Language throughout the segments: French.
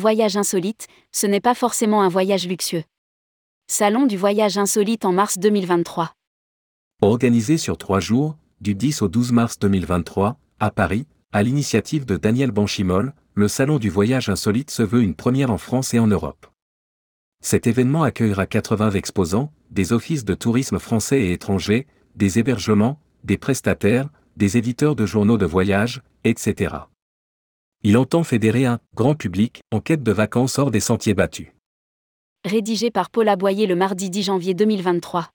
voyage insolite, ce n'est pas forcément un voyage luxueux. Salon du voyage insolite en mars 2023. Organisé sur trois jours, du 10 au 12 mars 2023, à Paris, à l'initiative de Daniel Banchimol, le Salon du voyage insolite se veut une première en France et en Europe. Cet événement accueillera 80 exposants, des offices de tourisme français et étrangers, des hébergements, des prestataires, des éditeurs de journaux de voyage, etc. Il entend fédérer un grand public en quête de vacances hors des sentiers battus. Rédigé par Paul Aboyer le mardi 10 janvier 2023.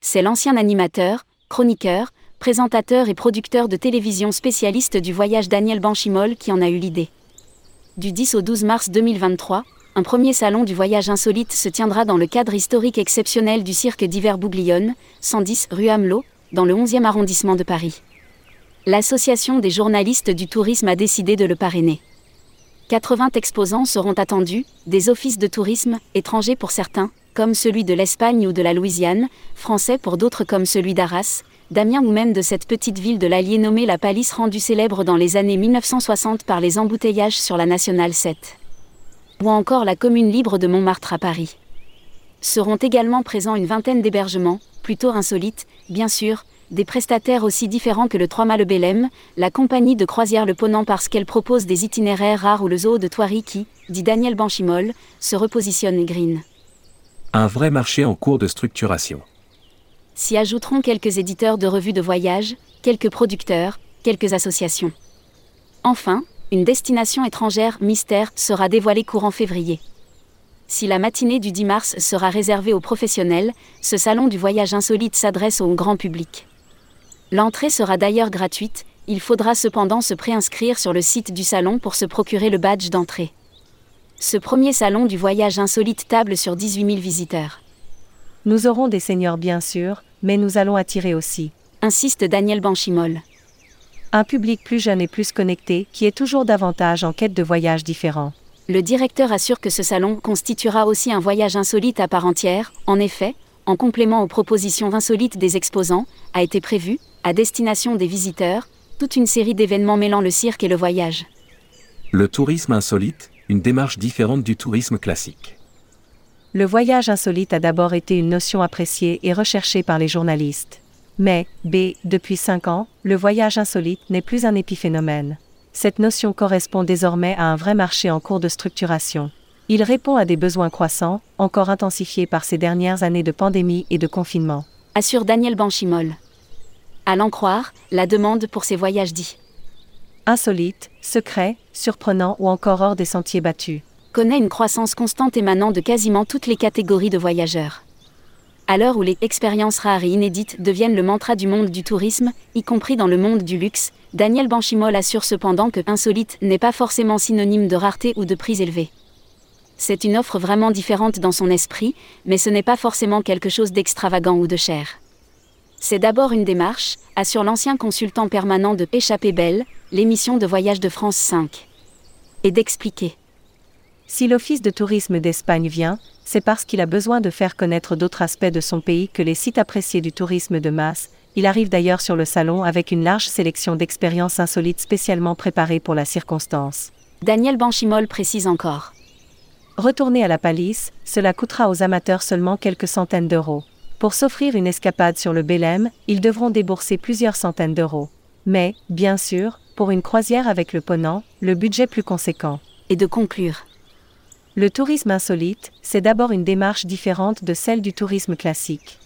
C'est l'ancien animateur, chroniqueur, présentateur et producteur de télévision spécialiste du voyage Daniel Banchimol qui en a eu l'idée. Du 10 au 12 mars 2023, un premier salon du voyage insolite se tiendra dans le cadre historique exceptionnel du cirque d'hiver Bouglione, 110 rue Hamelot, dans le 11e arrondissement de Paris. L'Association des journalistes du tourisme a décidé de le parrainer. 80 exposants seront attendus, des offices de tourisme, étrangers pour certains, comme celui de l'Espagne ou de la Louisiane, français pour d'autres comme celui d'Arras, Damien ou même de cette petite ville de l'Allier nommée la Palisse rendue célèbre dans les années 1960 par les embouteillages sur la Nationale 7. Ou encore la commune libre de Montmartre à Paris. Seront également présents une vingtaine d'hébergements, plutôt insolites, bien sûr, des prestataires aussi différents que le Trois Mâts le Bélem, la compagnie de croisière Le Ponant parce qu'elle propose des itinéraires rares ou le zoo de Thoiry qui, dit Daniel Banchimol, se repositionne green. Un vrai marché en cours de structuration. S'y ajouteront quelques éditeurs de revues de voyage, quelques producteurs, quelques associations. Enfin, une destination étrangère mystère sera dévoilée courant février. Si la matinée du 10 mars sera réservée aux professionnels, ce salon du voyage insolite s'adresse au grand public. L'entrée sera d'ailleurs gratuite, il faudra cependant se préinscrire sur le site du salon pour se procurer le badge d'entrée. Ce premier salon du voyage insolite table sur 18 000 visiteurs. Nous aurons des seigneurs bien sûr, mais nous allons attirer aussi, insiste Daniel Banchimol. Un public plus jeune et plus connecté, qui est toujours davantage en quête de voyages différents. Le directeur assure que ce salon constituera aussi un voyage insolite à part entière. En effet, en complément aux propositions insolites des exposants, a été prévu, à destination des visiteurs, toute une série d'événements mêlant le cirque et le voyage. Le tourisme insolite, une démarche différente du tourisme classique. Le voyage insolite a d'abord été une notion appréciée et recherchée par les journalistes. Mais, B, depuis cinq ans, le voyage insolite n'est plus un épiphénomène. Cette notion correspond désormais à un vrai marché en cours de structuration. Il répond à des besoins croissants, encore intensifiés par ces dernières années de pandémie et de confinement. Assure Daniel Banchimol. À l'en croire, la demande pour ces voyages dits insolite, secret, surprenant ou encore hors des sentiers battus. Connaît une croissance constante émanant de quasiment toutes les catégories de voyageurs. À l'heure où les expériences rares et inédites deviennent le mantra du monde du tourisme, y compris dans le monde du luxe, Daniel Banchimol assure cependant que insolite n'est pas forcément synonyme de rareté ou de prix élevé. C'est une offre vraiment différente dans son esprit, mais ce n'est pas forcément quelque chose d'extravagant ou de cher. C'est d'abord une démarche, assure l'ancien consultant permanent de Échappée Belle, l'émission de voyage de France 5. Et d'expliquer. Si l'Office de tourisme d'Espagne vient, c'est parce qu'il a besoin de faire connaître d'autres aspects de son pays que les sites appréciés du tourisme de masse. Il arrive d'ailleurs sur le salon avec une large sélection d'expériences insolites spécialement préparées pour la circonstance. Daniel Banchimol précise encore. Retourner à la palisse, cela coûtera aux amateurs seulement quelques centaines d'euros. Pour s'offrir une escapade sur le Bélem, ils devront débourser plusieurs centaines d'euros. Mais, bien sûr, pour une croisière avec le Ponant, le budget plus conséquent. Et de conclure. Le tourisme insolite, c'est d'abord une démarche différente de celle du tourisme classique.